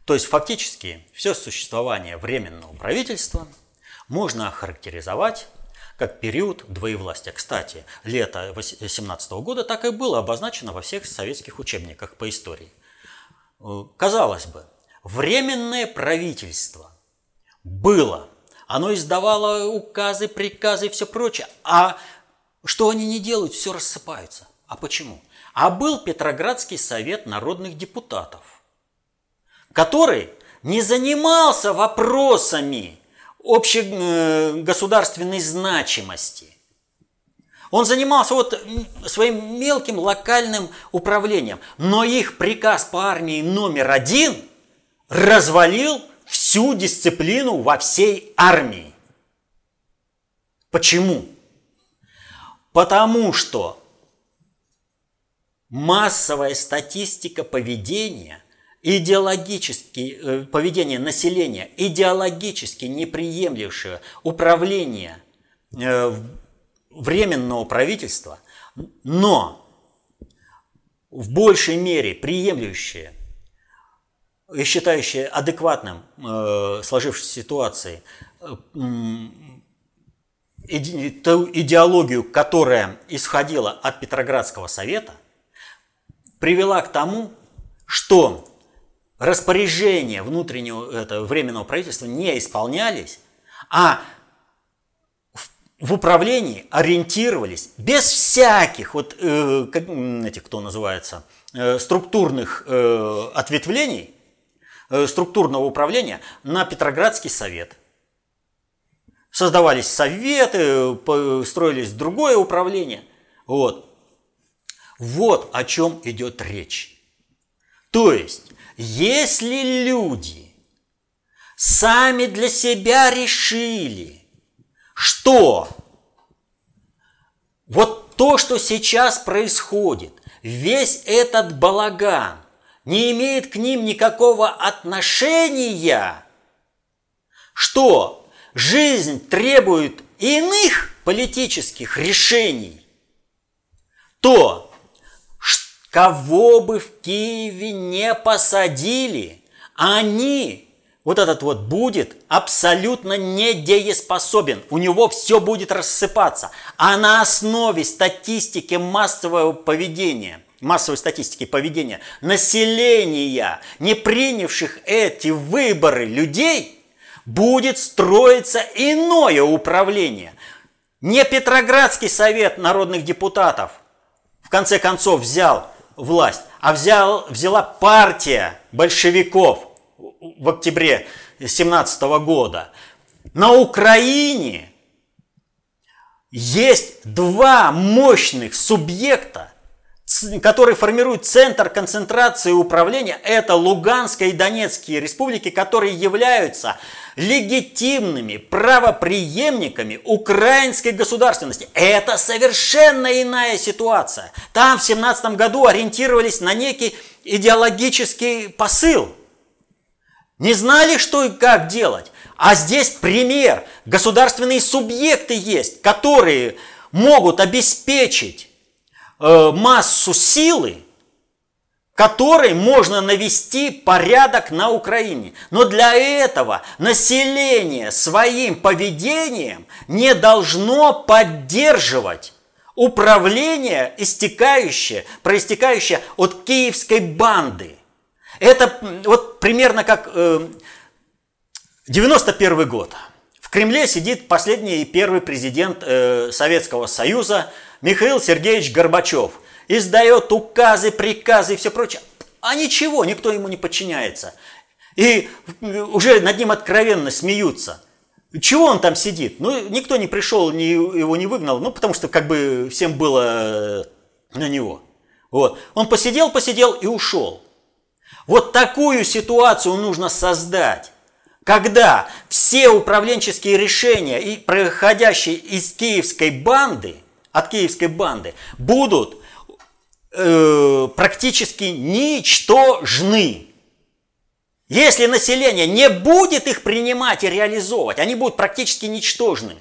то есть фактически все существование временного правительства можно охарактеризовать как период двоевластия. Кстати, лето 18 года так и было обозначено во всех советских учебниках по истории. Э, казалось бы, временное правительство было оно издавало указы, приказы и все прочее. А что они не делают, все рассыпаются. А почему? А был Петроградский совет народных депутатов, который не занимался вопросами общегосударственной значимости. Он занимался вот своим мелким локальным управлением, но их приказ по армии номер один развалил всю дисциплину во всей армии. Почему? Потому что массовая статистика поведения, идеологически, э, поведение населения, идеологически неприемлющее управление э, временного правительства, но в большей мере приемлющее считающие адекватным э, сложившейся ситуации э, ту идеологию, которая исходила от Петроградского совета, привела к тому, что распоряжения внутреннего это, временного правительства не исполнялись, а в, управлении ориентировались без всяких вот э, как, эти, кто называется э, структурных э, ответвлений структурного управления на Петроградский совет. Создавались советы, строились другое управление. Вот. Вот о чем идет речь. То есть, если люди сами для себя решили, что вот то, что сейчас происходит, весь этот балаган – не имеет к ним никакого отношения, что жизнь требует иных политических решений, то кого бы в Киеве не посадили, они, вот этот вот будет абсолютно недееспособен. У него все будет рассыпаться. А на основе статистики массового поведения – массовой статистики поведения населения, не принявших эти выборы людей, будет строиться иное управление. Не Петроградский совет народных депутатов в конце концов взял власть, а взял, взяла партия большевиков в октябре 17 года. На Украине есть два мощных субъекта, которые формируют центр концентрации управления, это Луганская и Донецкие республики, которые являются легитимными правоприемниками украинской государственности. Это совершенно иная ситуация. Там в 17 году ориентировались на некий идеологический посыл. Не знали, что и как делать. А здесь пример. Государственные субъекты есть, которые могут обеспечить э, массу силы, которой можно навести порядок на Украине. Но для этого население своим поведением не должно поддерживать управление, истекающее, проистекающее от киевской банды. Это вот примерно как э, 91 год. В Кремле сидит последний и первый президент э, Советского Союза Михаил Сергеевич Горбачев – издает указы, приказы и все прочее. А ничего, никто ему не подчиняется. И уже над ним откровенно смеются. Чего он там сидит? Ну, никто не пришел, ни, его не выгнал, ну, потому что как бы всем было э, на него. Вот. Он посидел, посидел и ушел. Вот такую ситуацию нужно создать, когда все управленческие решения, проходящие из киевской банды, от киевской банды, будут э, практически ничтожны. Если население не будет их принимать и реализовывать, они будут практически ничтожны.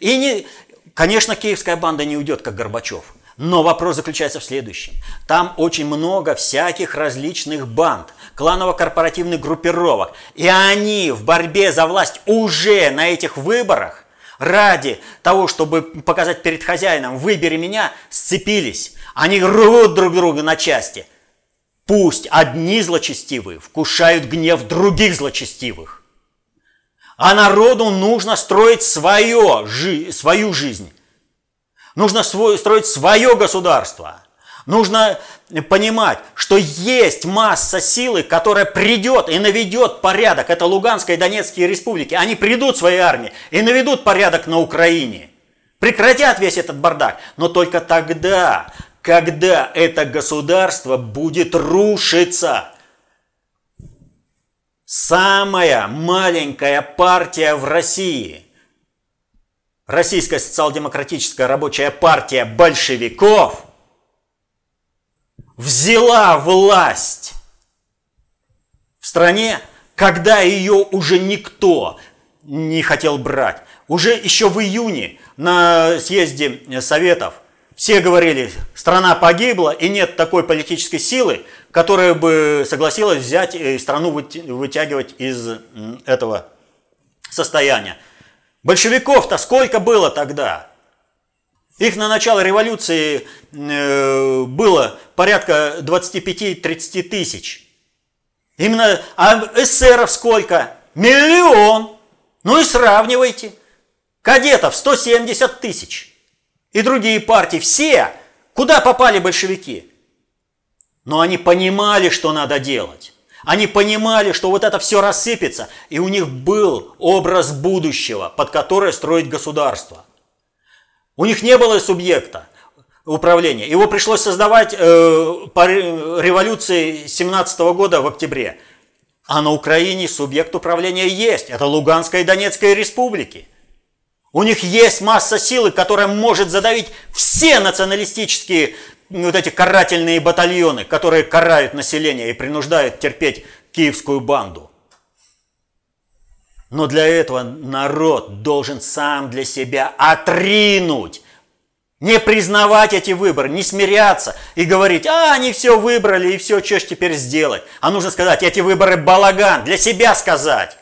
И, не, конечно, киевская банда не уйдет, как Горбачев. Но вопрос заключается в следующем. Там очень много всяких различных банд, кланово-корпоративных группировок. И они в борьбе за власть уже на этих выборах ради того, чтобы показать перед хозяином «выбери меня», сцепились. Они рвут друг друга на части. Пусть одни злочестивые вкушают гнев других злочестивых. А народу нужно строить свое, жи, свою жизнь. Нужно свой, строить свое государство. Нужно понимать, что есть масса силы, которая придет и наведет порядок. Это Луганская и Донецкие республики. Они придут своей армии и наведут порядок на Украине. Прекратят весь этот бардак. Но только тогда когда это государство будет рушиться. Самая маленькая партия в России, Российская социал-демократическая рабочая партия большевиков, взяла власть в стране, когда ее уже никто не хотел брать. Уже еще в июне на съезде Советов все говорили, страна погибла, и нет такой политической силы, которая бы согласилась взять и страну вытягивать из этого состояния. Большевиков-то сколько было тогда? Их на начало революции э, было порядка 25-30 тысяч. Именно, а эсеров сколько? Миллион. Ну и сравнивайте. Кадетов 170 тысяч и другие партии, все, куда попали большевики. Но они понимали, что надо делать. Они понимали, что вот это все рассыпется, и у них был образ будущего, под которое строить государство. У них не было субъекта управления. Его пришлось создавать э, по революции 17 года в октябре. А на Украине субъект управления есть. Это Луганская и Донецкая республики. У них есть масса силы, которая может задавить все националистические вот эти карательные батальоны, которые карают население и принуждают терпеть киевскую банду. Но для этого народ должен сам для себя отринуть, не признавать эти выборы, не смиряться и говорить, а, они все выбрали и все, что ж теперь сделать. А нужно сказать, эти выборы балаган, для себя сказать.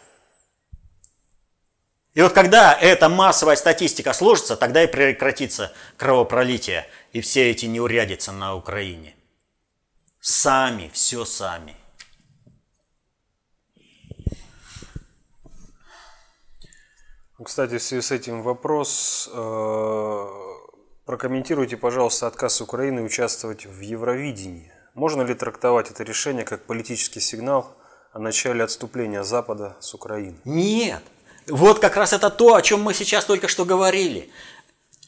И вот когда эта массовая статистика сложится, тогда и прекратится кровопролитие и все эти неурядицы на Украине. Сами, все сами. Кстати, в связи с этим вопрос. Э, прокомментируйте, пожалуйста, отказ Украины участвовать в Евровидении. Можно ли трактовать это решение как политический сигнал о начале отступления Запада с Украины? Нет. Вот как раз это то, о чем мы сейчас только что говорили.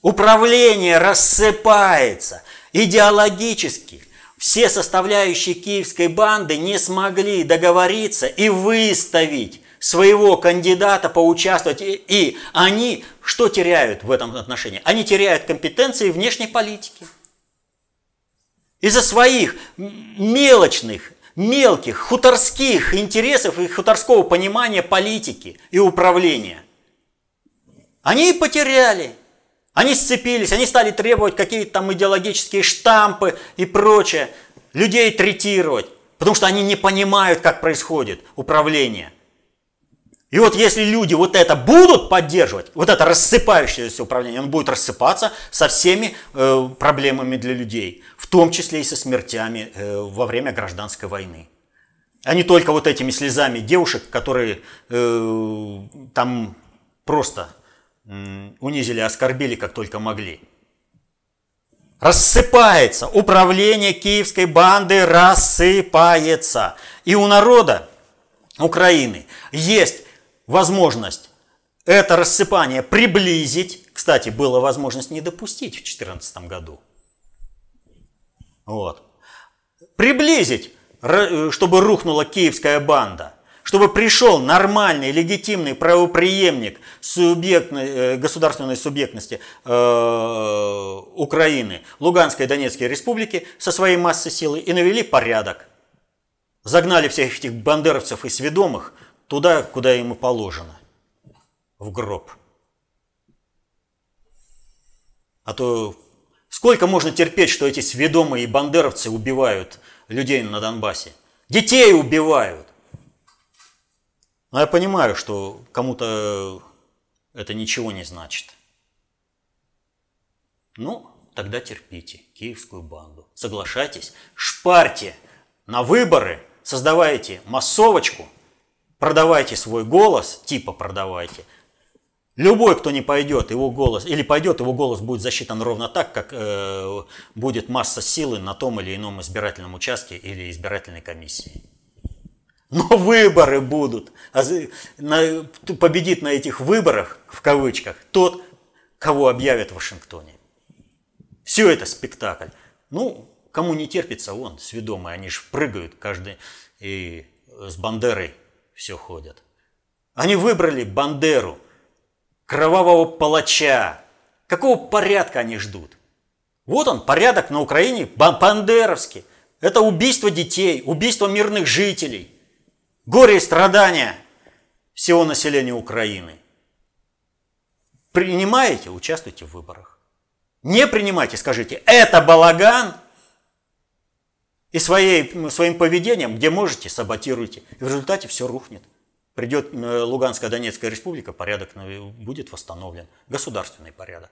Управление рассыпается идеологически. Все составляющие киевской банды не смогли договориться и выставить своего кандидата поучаствовать. И, и они что теряют в этом отношении? Они теряют компетенции внешней политики. Из-за своих мелочных, мелких, хуторских интересов и хуторского понимания политики и управления. Они потеряли. Они сцепились, они стали требовать какие-то там идеологические штампы и прочее, людей третировать, потому что они не понимают, как происходит управление – и вот если люди вот это будут поддерживать, вот это рассыпающееся управление, он будет рассыпаться со всеми э, проблемами для людей, в том числе и со смертями э, во время гражданской войны. А не только вот этими слезами девушек, которые э, там просто э, унизили, оскорбили, как только могли. Рассыпается, управление киевской банды рассыпается. И у народа Украины есть возможность это рассыпание приблизить. Кстати, была возможность не допустить в 2014 году. Вот. Приблизить, чтобы рухнула киевская банда. Чтобы пришел нормальный, легитимный правоприемник субъектной, э, государственной субъектности э, Украины, Луганской и Донецкой республики со своей массой силы и навели порядок. Загнали всех этих бандеровцев и сведомых туда, куда ему положено, в гроб. А то сколько можно терпеть, что эти сведомые бандеровцы убивают людей на Донбассе? Детей убивают. Но я понимаю, что кому-то это ничего не значит. Ну, тогда терпите киевскую банду. Соглашайтесь, шпарьте на выборы, создавайте массовочку – продавайте свой голос, типа продавайте. Любой, кто не пойдет, его голос, или пойдет, его голос будет засчитан ровно так, как э, будет масса силы на том или ином избирательном участке или избирательной комиссии. Но выборы будут. А на, победит на этих выборах, в кавычках, тот, кого объявят в Вашингтоне. Все это спектакль. Ну, кому не терпится, он, сведомый, они же прыгают каждый и с Бандерой все ходят. Они выбрали Бандеру, кровавого палача. Какого порядка они ждут? Вот он, порядок на Украине бандеровский. Это убийство детей, убийство мирных жителей, горе и страдания всего населения Украины. Принимаете, участвуйте в выборах. Не принимайте, скажите, это балаган – и своей, своим поведением, где можете, саботируйте. И в результате все рухнет. Придет э, Луганская Донецкая республика, порядок будет восстановлен. Государственный порядок.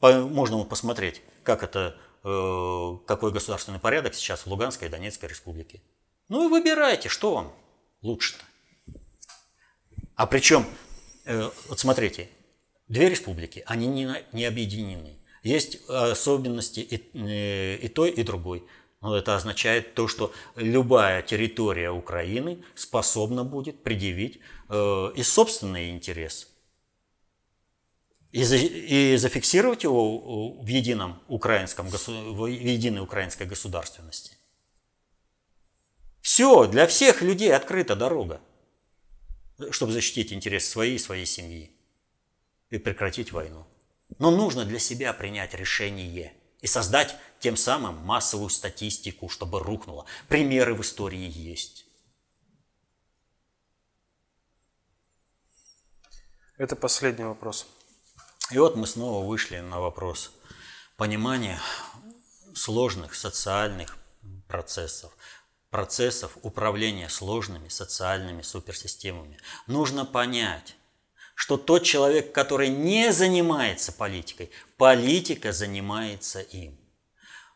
Можно посмотреть, как это, э, какой государственный порядок сейчас в Луганской и Донецкой республике. Ну и выбирайте, что вам лучше-то. А причем, э, вот смотрите, две республики, они не, не объединены. Есть особенности и, и той, и другой. Но это означает то, что любая территория Украины способна будет предъявить э, и собственный интерес. И, за, и зафиксировать его в едином украинском, в единой украинской государственности. Все, для всех людей открыта дорога, чтобы защитить интересы своей и своей семьи и прекратить войну. Но нужно для себя принять решение и создать тем самым массовую статистику, чтобы рухнуло. Примеры в истории есть. Это последний вопрос. И вот мы снова вышли на вопрос понимания сложных социальных процессов, процессов управления сложными социальными суперсистемами. Нужно понять, что тот человек, который не занимается политикой, политика занимается им.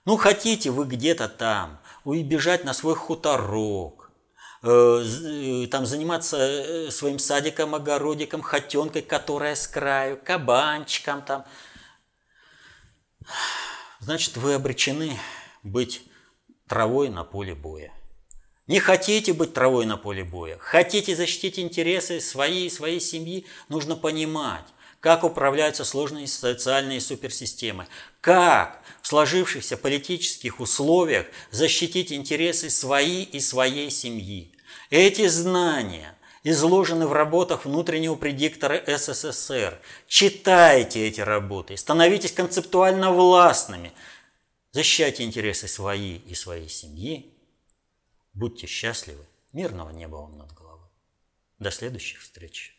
Ну, хотите вы где-то там, убежать на свой хуторок, э, там заниматься своим садиком, огородиком, хотенкой, которая с краю, кабанчиком там. Значит, вы обречены быть травой на поле боя. Не хотите быть травой на поле боя, хотите защитить интересы своей и своей семьи, нужно понимать, как управляются сложные социальные суперсистемы, как в сложившихся политических условиях защитить интересы свои и своей семьи. Эти знания изложены в работах внутреннего предиктора СССР. Читайте эти работы, становитесь концептуально властными, защищайте интересы свои и своей семьи, Будьте счастливы. Мирного неба вам над головой. До следующих встреч.